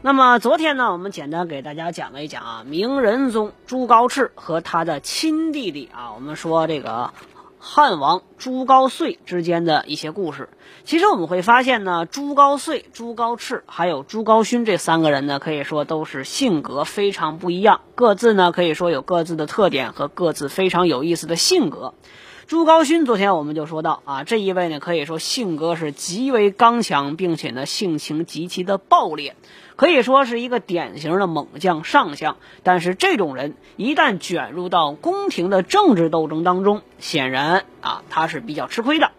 那么昨天呢，我们简单给大家讲了一讲啊，明仁宗朱高炽和他的亲弟弟啊，我们说这个汉王朱高燧之间的一些故事。其实我们会发现呢，朱高燧、朱高炽还有朱高勋这三个人呢，可以说都是性格非常不一样，各自呢可以说有各自的特点和各自非常有意思的性格。朱高勋，昨天我们就说到啊，这一位呢，可以说性格是极为刚强，并且呢，性情极其的暴烈，可以说是一个典型的猛将上将。但是这种人一旦卷入到宫廷的政治斗争当中，显然啊，他是比较吃亏的。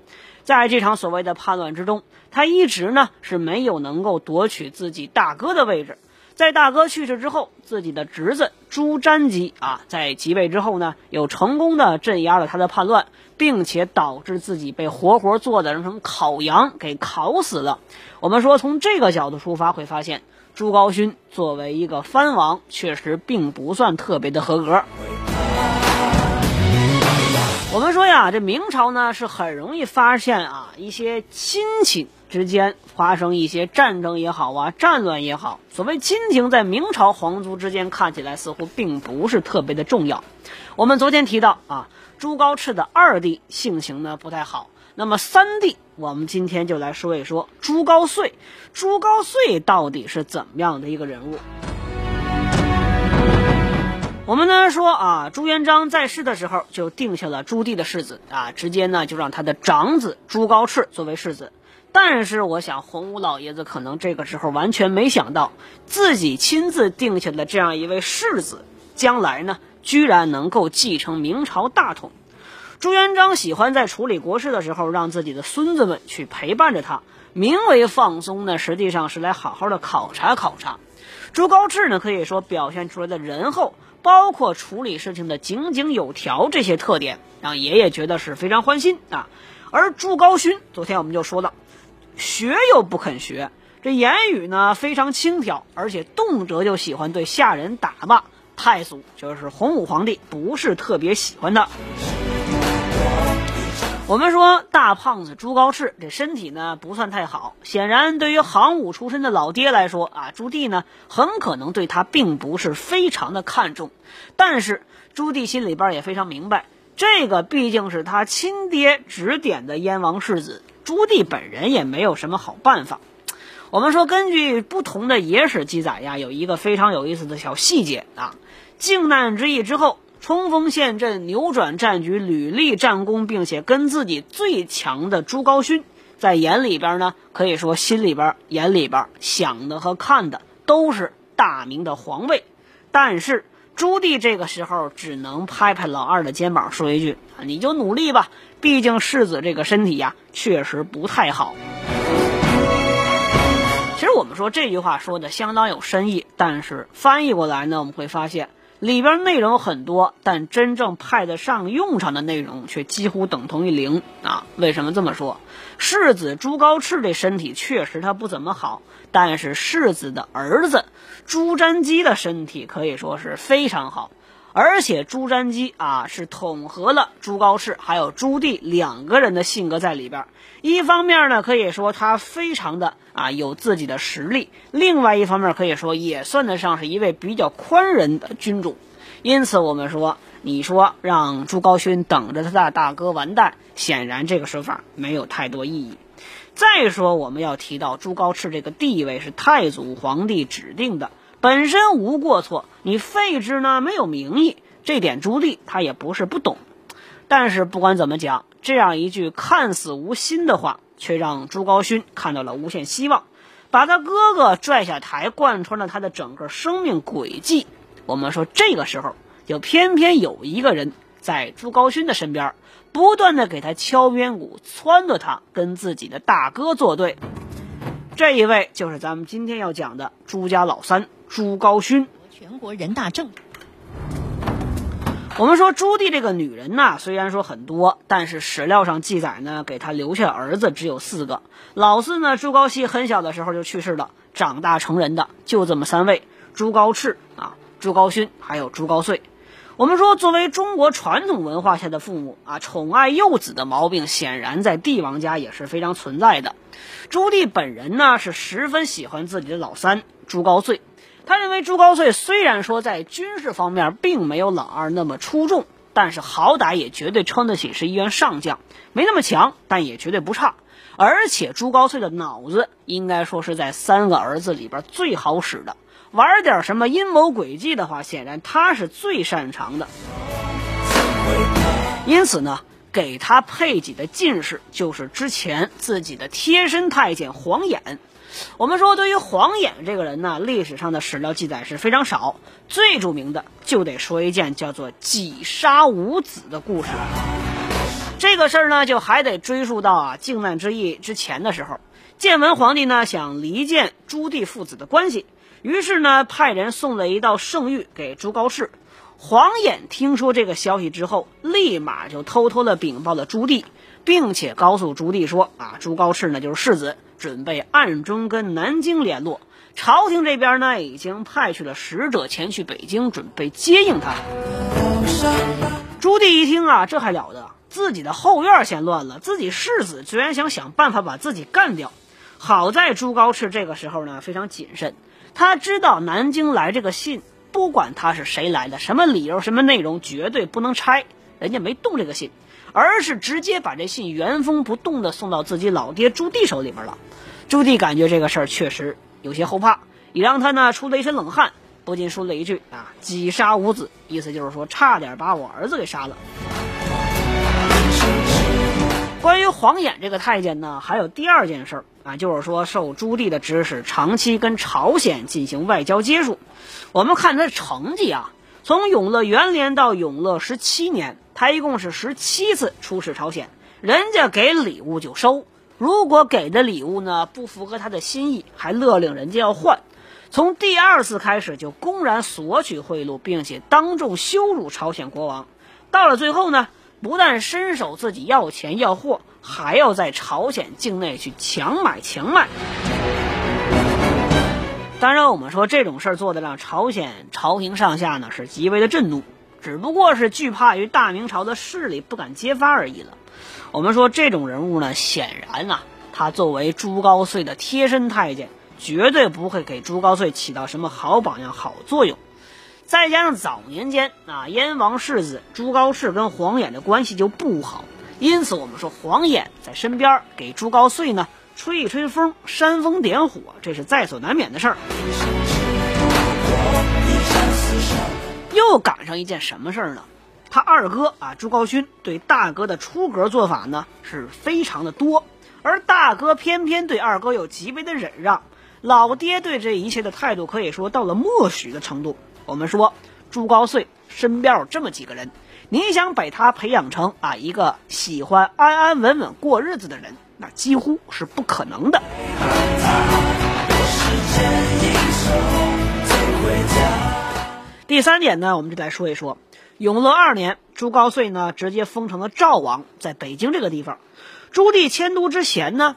在这场所谓的叛乱之中，他一直呢是没有能够夺取自己大哥的位置。在大哥去世之后，自己的侄子朱瞻基啊，在即位之后呢，又成功的镇压了他的叛乱，并且导致自己被活活做的成烤羊给烤死了。我们说从这个角度出发，会发现朱高煦作为一个藩王，确实并不算特别的合格。我们说呀，这明朝呢是很容易发现啊一些亲戚之间发生一些战争也好啊，战乱也好。所谓亲情，在明朝皇族之间看起来似乎并不是特别的重要。我们昨天提到啊，朱高炽的二弟性情呢不太好。那么三弟，我们今天就来说一说朱高燧。朱高燧到底是怎么样的一个人物？我们呢说啊，朱元璋在世的时候就定下了朱棣的世子啊，直接呢就让他的长子朱高炽作为世子。但是我想，洪武老爷子可能这个时候完全没想到，自己亲自定下的这样一位世子，将来呢居然能够继承明朝大统。朱元璋喜欢在处理国事的时候，让自己的孙子们去陪伴着他，名为放松呢，实际上是来好好的考察考察。朱高炽呢，可以说表现出来的仁厚。包括处理事情的井井有条这些特点，让爷爷觉得是非常欢心啊。而朱高勋，昨天我们就说到，学又不肯学，这言语呢非常轻佻，而且动辄就喜欢对下人打骂，太祖就是洪武皇帝不是特别喜欢他。我们说大胖子朱高炽这身体呢不算太好，显然对于行武出身的老爹来说啊，朱棣呢很可能对他并不是非常的看重。但是朱棣心里边也非常明白，这个毕竟是他亲爹指点的燕王世子，朱棣本人也没有什么好办法。我们说根据不同的野史记载呀，有一个非常有意思的小细节啊，靖难之役之后。冲锋陷阵，扭转战局，屡立战功，并且跟自己最强的朱高勋在眼里边呢，可以说心里边、眼里边想的和看的都是大明的皇位。但是朱棣这个时候只能拍拍老二的肩膀，说一句：“你就努力吧，毕竟世子这个身体呀，确实不太好。”其实我们说这句话说的相当有深意，但是翻译过来呢，我们会发现。里边内容很多，但真正派得上用场的内容却几乎等同于零啊！为什么这么说？世子朱高炽这身体确实他不怎么好，但是世子的儿子朱瞻基的身体可以说是非常好。而且朱瞻基啊，是统合了朱高炽还有朱棣两个人的性格在里边。一方面呢，可以说他非常的啊有自己的实力；另外一方面，可以说也算得上是一位比较宽仁的君主。因此，我们说，你说让朱高勋等着他的大哥完蛋，显然这个说法没有太多意义。再说，我们要提到朱高炽这个地位是太祖皇帝指定的。本身无过错，你废之呢没有名义，这点朱棣他也不是不懂。但是不管怎么讲，这样一句看似无心的话，却让朱高煦看到了无限希望，把他哥哥拽下台，贯穿了他的整个生命轨迹。我们说这个时候，就偏偏有一个人在朱高煦的身边，不断的给他敲边鼓，撺掇他跟自己的大哥作对。这一位就是咱们今天要讲的朱家老三朱高勋。全国人大政。我们说朱棣这个女人呐，虽然说很多，但是史料上记载呢，给她留下儿子只有四个。老四呢，朱高煦很小的时候就去世了，长大成人的就这么三位：朱高炽啊、朱高勋，还有朱高燧。我们说，作为中国传统文化下的父母啊，宠爱幼子的毛病，显然在帝王家也是非常存在的。朱棣本人呢，是十分喜欢自己的老三朱高燧。他认为朱高燧虽然说在军事方面并没有老二那么出众，但是好歹也绝对称得起是一员上将，没那么强，但也绝对不差。而且朱高燧的脑子应该说是在三个儿子里边最好使的，玩点什么阴谋诡计的话，显然他是最擅长的。因此呢，给他配给的进士就是之前自己的贴身太监黄衍。我们说，对于黄衍这个人呢，历史上的史料记载是非常少。最著名的就得说一件叫做“挤杀五子”的故事了。这个事儿呢，就还得追溯到啊靖难之役之前的时候。建文皇帝呢想离间朱棣父子的关系，于是呢派人送了一道圣谕给朱高炽。黄衍听说这个消息之后，立马就偷偷的禀报了朱棣，并且告诉朱棣说啊，朱高炽呢就是世子。准备暗中跟南京联络，朝廷这边呢已经派去了使者前去北京，准备接应他。朱棣一听啊，这还了得！自己的后院先乱了，自己世子居然想想办法把自己干掉。好在朱高炽这个时候呢非常谨慎，他知道南京来这个信，不管他是谁来的，什么理由、什么内容，绝对不能拆。人家没动这个信，而是直接把这信原封不动的送到自己老爹朱棣手里边了。朱棣感觉这个事儿确实有些后怕，也让他呢出了一身冷汗，不禁说了一句：“啊，己杀五子”，意思就是说差点把我儿子给杀了。关于黄衍这个太监呢，还有第二件事儿啊，就是说受朱棣的指使，长期跟朝鲜进行外交接触。我们看他的成绩啊，从永乐元年到永乐十七年，他一共是十七次出使朝鲜，人家给礼物就收。如果给的礼物呢不符合他的心意，还勒令人家要换。从第二次开始就公然索取贿赂，并且当众羞辱朝鲜国王。到了最后呢，不但伸手自己要钱要货，还要在朝鲜境内去强买强卖。当然，我们说这种事儿做的让朝鲜朝廷上下呢是极为的震怒，只不过是惧怕于大明朝的势力不敢揭发而已了。我们说这种人物呢，显然啊，他作为朱高燧的贴身太监，绝对不会给朱高燧起到什么好榜样、好作用。再加上早年间啊，燕王世子朱高炽跟黄衍的关系就不好，因此我们说黄衍在身边给朱高燧呢吹一吹风、煽风点火，这是在所难免的事儿。又赶上一件什么事儿呢？他二哥啊，朱高勋对大哥的出格做法呢是非常的多，而大哥偏偏对二哥有极为的忍让。老爹对这一切的态度可以说到了默许的程度。我们说朱高燧身边有这么几个人，你想把他培养成啊一个喜欢安安稳稳过日子的人，那几乎是不可能的。第三点呢，我们就来说一说。永乐二年，朱高燧呢直接封成了赵王，在北京这个地方。朱棣迁都之前呢，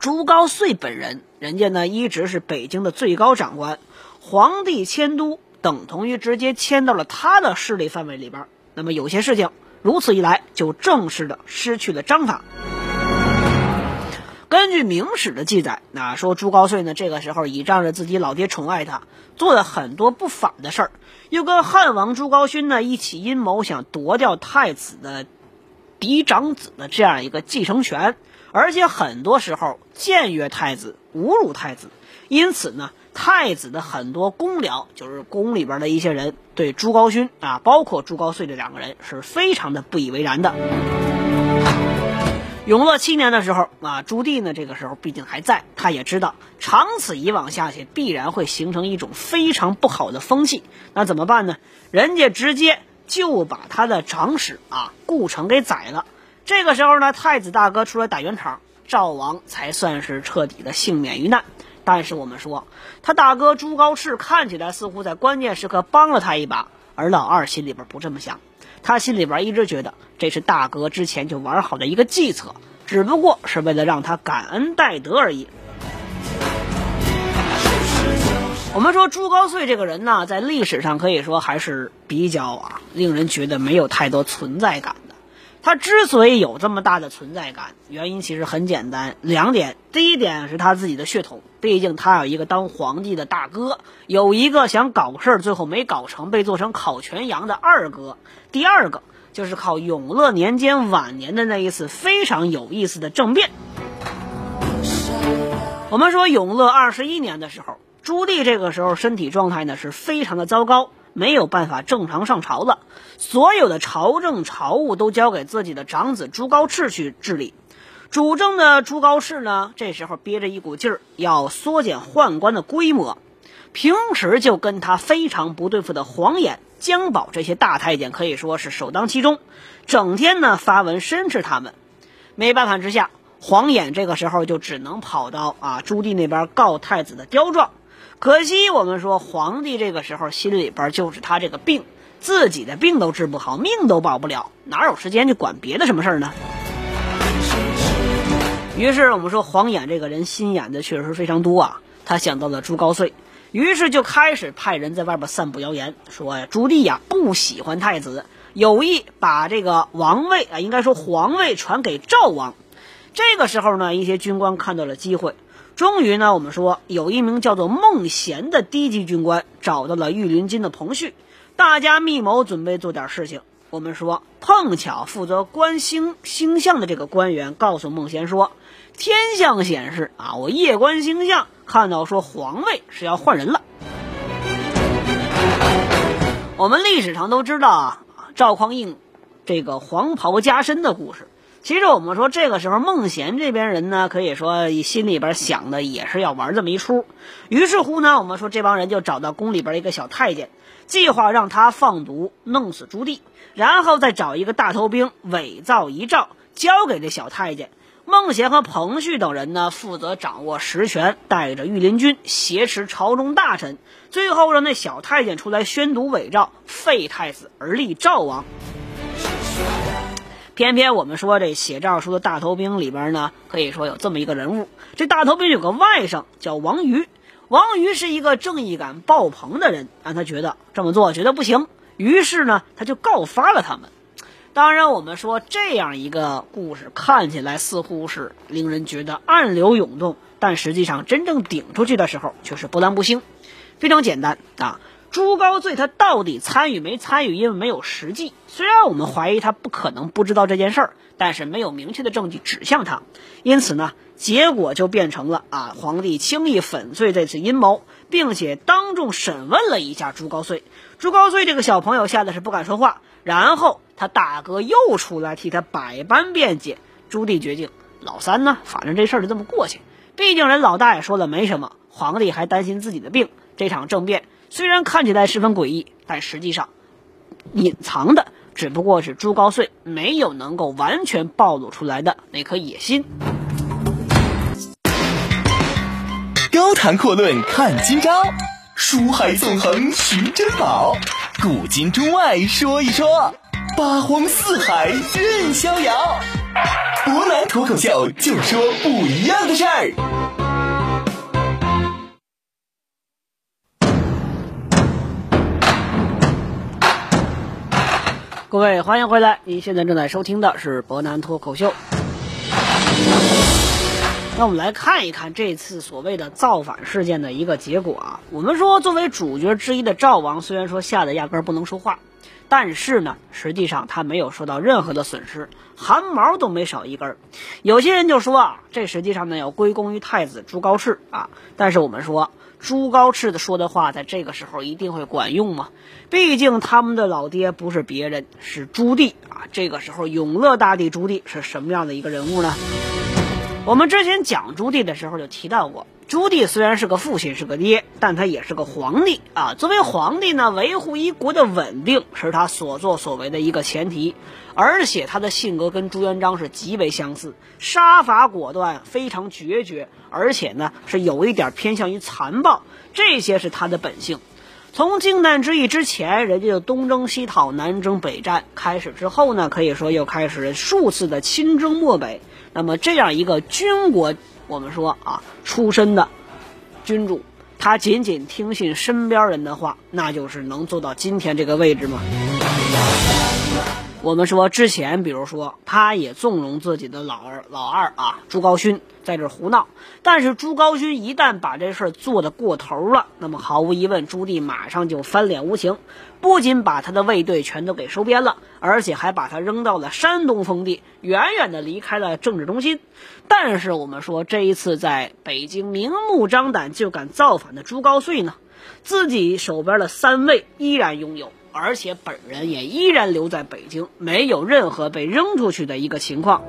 朱高燧本人，人家呢一直是北京的最高长官。皇帝迁都等同于直接迁到了他的势力范围里边。那么有些事情，如此一来就正式的失去了章法。根据明史的记载，那说朱高燧呢，这个时候倚仗着自己老爹宠爱他，做了很多不法的事儿，又跟汉王朱高勋呢一起阴谋，想夺掉太子的嫡长子的这样一个继承权，而且很多时候僭越太子，侮辱太子，因此呢，太子的很多公僚，就是宫里边的一些人，对朱高勋啊，包括朱高燧这两个人，是非常的不以为然的。永乐七年的时候啊，朱棣呢，这个时候毕竟还在，他也知道长此以往下去，必然会形成一种非常不好的风气。那怎么办呢？人家直接就把他的长史啊顾城给宰了。这个时候呢，太子大哥出来打圆场，赵王才算是彻底的幸免于难。但是我们说，他大哥朱高炽看起来似乎在关键时刻帮了他一把，而老二心里边不这么想，他心里边一直觉得这是大哥之前就玩好的一个计策，只不过是为了让他感恩戴德而已。我们说朱高燧这个人呢，在历史上可以说还是比较啊，令人觉得没有太多存在感他之所以有这么大的存在感，原因其实很简单，两点。第一点是他自己的血统，毕竟他有一个当皇帝的大哥，有一个想搞事儿最后没搞成被做成烤全羊的二哥。第二个就是靠永乐年间晚年的那一次非常有意思的政变。我们说永乐二十一年的时候。朱棣这个时候身体状态呢是非常的糟糕，没有办法正常上朝了，所有的朝政朝务都交给自己的长子朱高炽去治理。主政的朱高炽呢，这时候憋着一股劲儿，要缩减宦官的规模。平时就跟他非常不对付的黄衍、姜宝这些大太监可以说是首当其冲，整天呢发文申斥他们。没办法之下，黄衍这个时候就只能跑到啊朱棣那边告太子的刁状。可惜，我们说皇帝这个时候心里边就是他这个病，自己的病都治不好，命都保不了，哪有时间去管别的什么事儿呢？于是我们说黄衍这个人心眼子确实非常多啊，他想到了朱高燧，于是就开始派人在外边散布谣言，说朱棣呀不喜欢太子，有意把这个王位啊，应该说皇位传给赵王。这个时候呢，一些军官看到了机会。终于呢，我们说有一名叫做孟贤的低级军官找到了御林军的彭旭，大家密谋准备做点事情。我们说碰巧负责观星星象的这个官员告诉孟贤说，天象显示啊，我夜观星象看到说皇位是要换人了。我们历史上都知道啊，赵匡胤这个黄袍加身的故事。其实我们说，这个时候孟贤这边人呢，可以说心里边想的也是要玩这么一出。于是乎呢，我们说这帮人就找到宫里边一个小太监，计划让他放毒弄死朱棣，然后再找一个大头兵伪造遗诏交给这小太监。孟贤和彭旭等人呢，负责掌握实权，带着御林军挟持朝中大臣，最后让那小太监出来宣读伪诏，废太子而立赵王。偏偏我们说这写诏书的大头兵里边呢，可以说有这么一个人物。这大头兵有个外甥叫王瑜，王瑜是一个正义感爆棚的人，让他觉得这么做觉得不行，于是呢他就告发了他们。当然，我们说这样一个故事看起来似乎是令人觉得暗流涌动，但实际上真正顶出去的时候却是波澜不兴。非常简单啊。朱高燧他到底参与没参与？因为没有实际。虽然我们怀疑他不可能不知道这件事儿，但是没有明确的证据指向他。因此呢，结果就变成了啊，皇帝轻易粉碎这次阴谋，并且当众审问了一下朱高燧。朱高燧这个小朋友吓得是不敢说话。然后他大哥又出来替他百般辩解。朱棣决定，老三呢，反正这事儿就这么过去。毕竟人老大也说了没什么，皇帝还担心自己的病。这场政变。虽然看起来十分诡异，但实际上隐藏的只不过是朱高燧没有能够完全暴露出来的那颗野心。高谈阔论看今朝，书海纵横寻珍宝，古今中外说一说，八荒四海任逍遥。博南脱口秀就说不一样的事儿。各位，欢迎回来！您现在正在收听的是博南脱口秀。那我们来看一看这次所谓的造反事件的一个结果啊。我们说，作为主角之一的赵王，虽然说吓得压根儿不能说话，但是呢，实际上他没有受到任何的损失，汗毛都没少一根儿。有些人就说啊，这实际上呢要归功于太子朱高炽啊。但是我们说。朱高炽的说的话，在这个时候一定会管用吗？毕竟他们的老爹不是别人，是朱棣啊。这个时候，永乐大帝朱棣是什么样的一个人物呢？我们之前讲朱棣的时候就提到过，朱棣虽然是个父亲，是个爹，但他也是个皇帝啊。作为皇帝呢，维护一国的稳定是他所作所为的一个前提。而且他的性格跟朱元璋是极为相似，杀伐果断，非常决绝，而且呢是有一点偏向于残暴，这些是他的本性。从靖难之役之前，人家就东征西讨、南征北战开始之后呢，可以说又开始数次的亲征漠北。那么这样一个军国，我们说啊，出身的君主，他仅仅听信身边人的话，那就是能做到今天这个位置吗？我们说之前，比如说，他也纵容自己的老二老二啊，朱高勋在这胡闹。但是朱高勋一旦把这事儿做得过头了，那么毫无疑问，朱棣马上就翻脸无情，不仅把他的卫队全都给收编了，而且还把他扔到了山东封地，远远的离开了政治中心。但是我们说，这一次在北京明目张胆就敢造反的朱高燧呢，自己手边的三卫依然拥有。而且本人也依然留在北京，没有任何被扔出去的一个情况。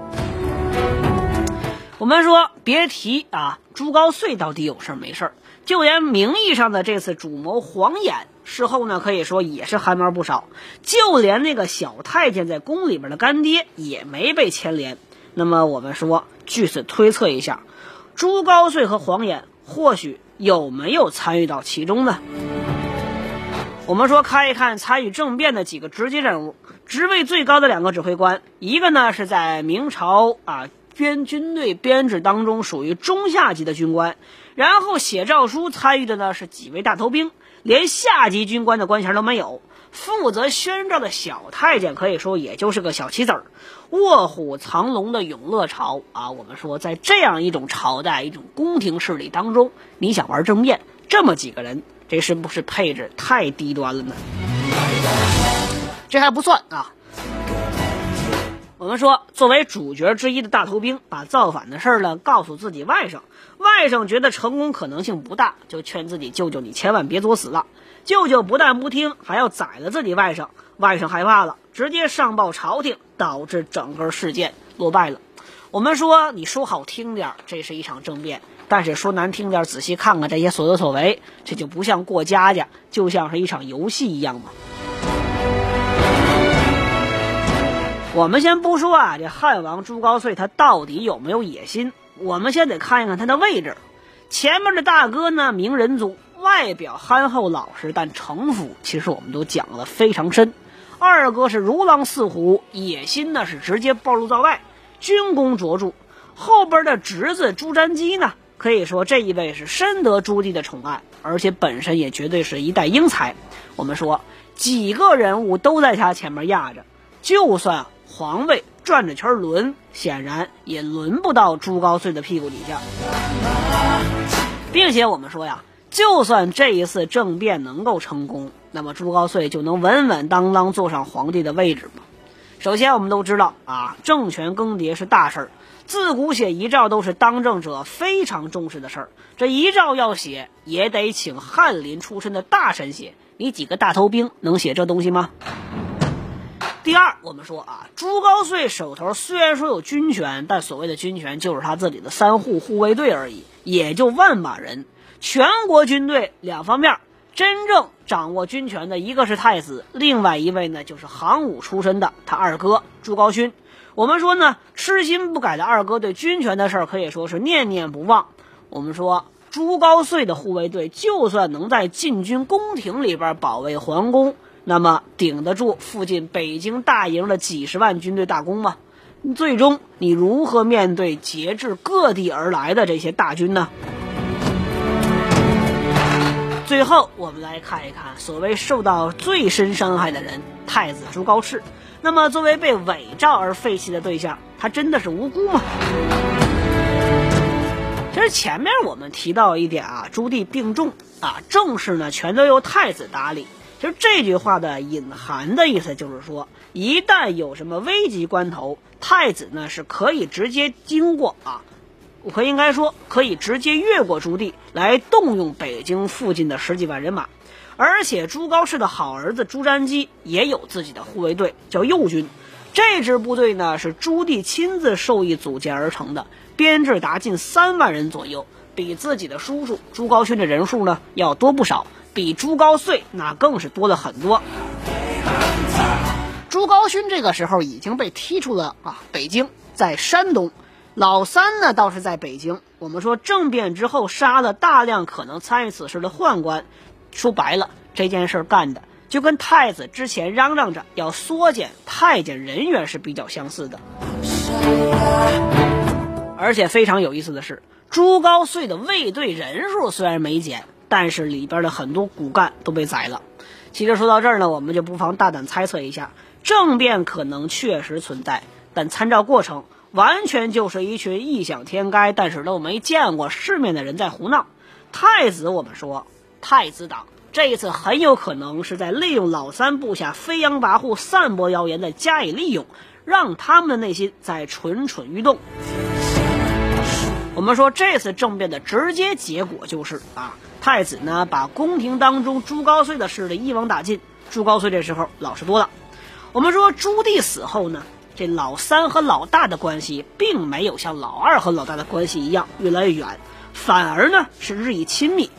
我们说，别提啊，朱高燧到底有事儿没事儿就连名义上的这次主谋黄衍，事后呢可以说也是汗毛不少。就连那个小太监在宫里边的干爹也没被牵连。那么我们说，据此推测一下，朱高燧和黄衍或许有没有参与到其中呢？我们说，看一看参与政变的几个直接人物，职位最高的两个指挥官，一个呢是在明朝啊编军队编制当中属于中下级的军官，然后写诏书参与的呢是几位大头兵，连下级军官的官衔都没有。负责宣诏的小太监可以说也就是个小棋子儿。卧虎藏龙的永乐朝啊，我们说在这样一种朝代、一种宫廷势力当中，你想玩政变，这么几个人。这是不是配置太低端了呢？这还不算啊！我们说，作为主角之一的大头兵，把造反的事儿呢告诉自己外甥，外甥觉得成功可能性不大，就劝自己舅舅你千万别作死了。舅舅不但不听，还要宰了自己外甥。外甥害怕了，直接上报朝廷，导致整个事件落败了。我们说，你说好听点儿，这是一场政变。但是说难听点，仔细看看这些所作所为，这就不像过家家，就像是一场游戏一样嘛。我们先不说啊，这汉王朱高燧他到底有没有野心？我们先得看一看他的位置。前面的大哥呢，明仁宗，外表憨厚老实，但城府其实我们都讲的非常深。二哥是如狼似虎，野心呢是直接暴露在外，军功卓著。后边的侄子朱瞻基呢？可以说这一位是深得朱棣的宠爱，而且本身也绝对是一代英才。我们说几个人物都在他前面压着，就算皇位转着圈轮，显然也轮不到朱高燧的屁股底下。并且我们说呀，就算这一次政变能够成功，那么朱高燧就能稳稳当当坐上皇帝的位置吗？首先，我们都知道啊，政权更迭是大事儿。自古写遗诏都是当政者非常重视的事儿，这遗诏要写也得请翰林出身的大臣写，你几个大头兵能写这东西吗？第二，我们说啊，朱高燧手头虽然说有军权，但所谓的军权就是他自己的三户护卫队而已，也就万把人。全国军队两方面，真正掌握军权的一个是太子，另外一位呢就是行武出身的他二哥朱高勋。我们说呢，痴心不改的二哥对军权的事儿可以说是念念不忘。我们说朱高燧的护卫队就算能在禁军宫廷里边保卫皇宫，那么顶得住附近北京大营的几十万军队大攻吗？最终你如何面对节制各地而来的这些大军呢？最后，我们来看一看所谓受到最深伤害的人——太子朱高炽。那么，作为被伪造而废弃的对象，他真的是无辜吗？其实前面我们提到一点啊，朱棣病重啊，政事呢全都由太子打理。其实这句话的隐含的意思就是说，一旦有什么危急关头，太子呢是可以直接经过啊，我应该说可以直接越过朱棣来动用北京附近的十几万人马。而且朱高炽的好儿子朱瞻基也有自己的护卫队，叫右军。这支部队呢是朱棣亲自授意组建而成的，编制达近三万人左右，比自己的叔叔朱高煦的人数呢要多不少，比朱高燧那更是多了很多。朱高煦这个时候已经被踢出了啊北京，在山东。老三呢倒是在北京。我们说政变之后杀了大量可能参与此事的宦官，说白了这件事干的。就跟太子之前嚷嚷着要缩减太监人员是比较相似的，而且非常有意思的是，朱高燧的卫队人数虽然没减，但是里边的很多骨干都被宰了。其实说到这儿呢，我们就不妨大胆猜测一下，政变可能确实存在，但参照过程，完全就是一群异想天开但是都没见过世面的人在胡闹。太子，我们说太子党。这一次很有可能是在利用老三部下飞扬跋扈、散播谣言，的加以利用，让他们的内心在蠢蠢欲动。我们说这次政变的直接结果就是啊，太子呢把宫廷当中朱高燧的势力一网打尽。朱高燧这时候老实多了。我们说朱棣死后呢，这老三和老大的关系并没有像老二和老大的关系一样越来越远，反而呢是日益亲密。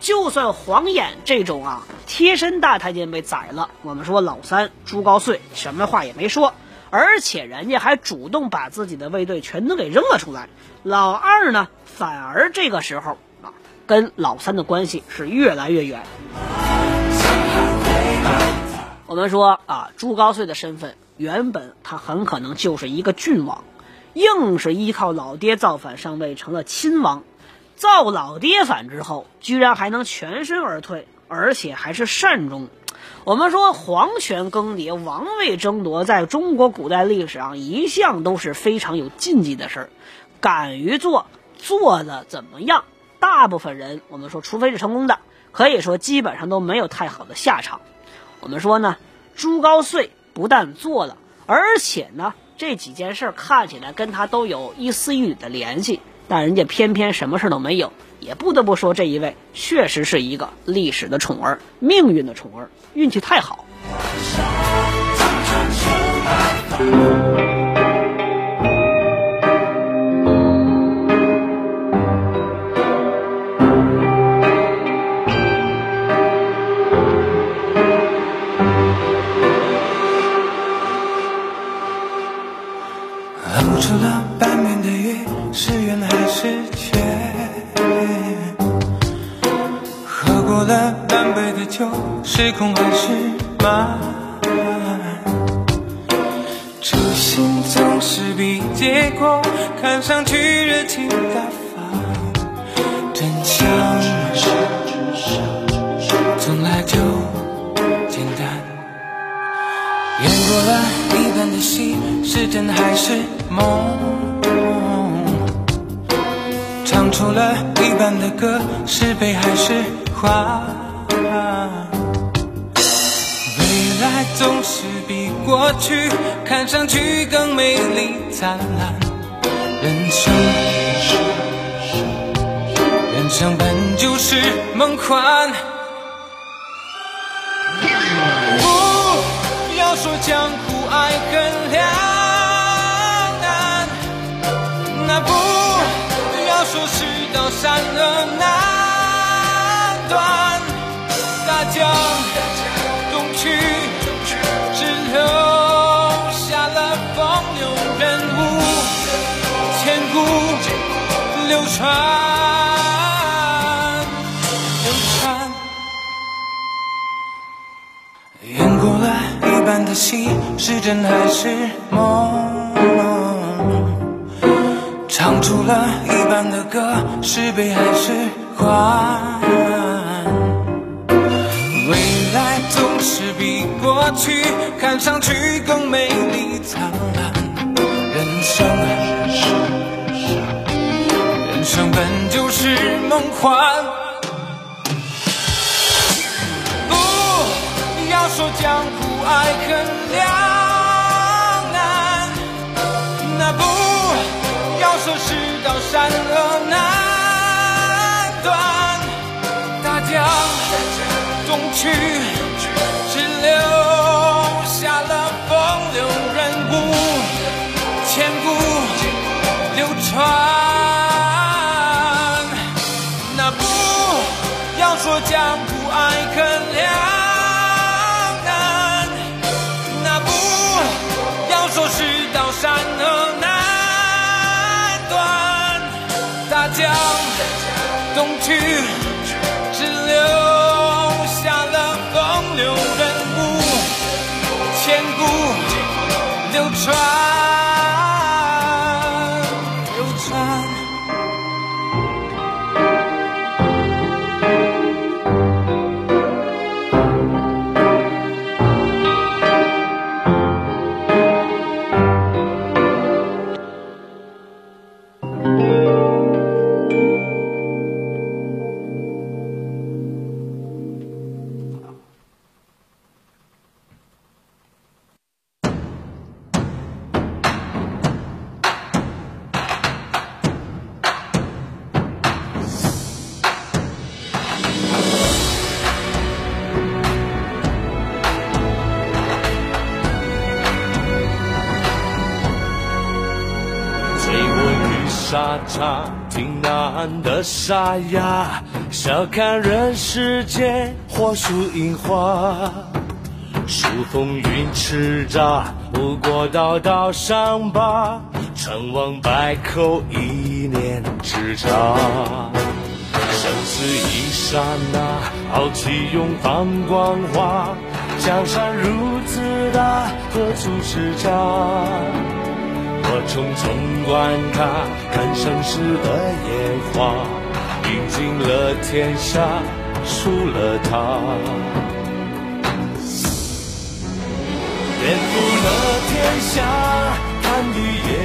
就算黄衍这种啊贴身大太监被宰了，我们说老三朱高燧什么话也没说，而且人家还主动把自己的卫队全都给扔了出来。老二呢，反而这个时候啊，跟老三的关系是越来越远。我们说啊，朱高燧的身份原本他很可能就是一个郡王，硬是依靠老爹造反上位成了亲王。造老爹反之后，居然还能全身而退，而且还是善终。我们说皇权更迭、王位争夺，在中国古代历史上一向都是非常有禁忌的事儿。敢于做，做的怎么样？大部分人，我们说，除非是成功的，可以说基本上都没有太好的下场。我们说呢，朱高燧不但做了，而且呢，这几件事看起来跟他都有一丝一缕的联系。但人家偏偏什么事都没有，也不得不说这一位确实是一个历史的宠儿，命运的宠儿，运气太好。过了半杯的酒，是空还是满？初心总是比结果看上去热情大方，真相从来就简单。演过了一半的戏，是真还是？梦，唱出了一半的歌，是悲还是欢？未来总是比过去看上去更美丽灿烂。人生，人生本就是梦幻。不要说江湖爱恨两难，那不要。说世道善恶难流传，流传。演过了一半的戏，是真还是梦？唱出了一半的歌，是悲还是欢？未来总是比过去看上去更美丽灿烂。人生，疯狂。不要说江湖爱恨两难，那不要。说世道善恶难断，大江东去，沙场，听呐喊的沙哑，笑看人世间火树银花。数风云叱咤，不过道道伤疤，成王败寇一念之差。生死一刹那，豪气永放光华。江山如此大，何处是家？我匆匆观看，看盛世的烟花，饮尽了天下，输了他，颠覆了天下，看地也。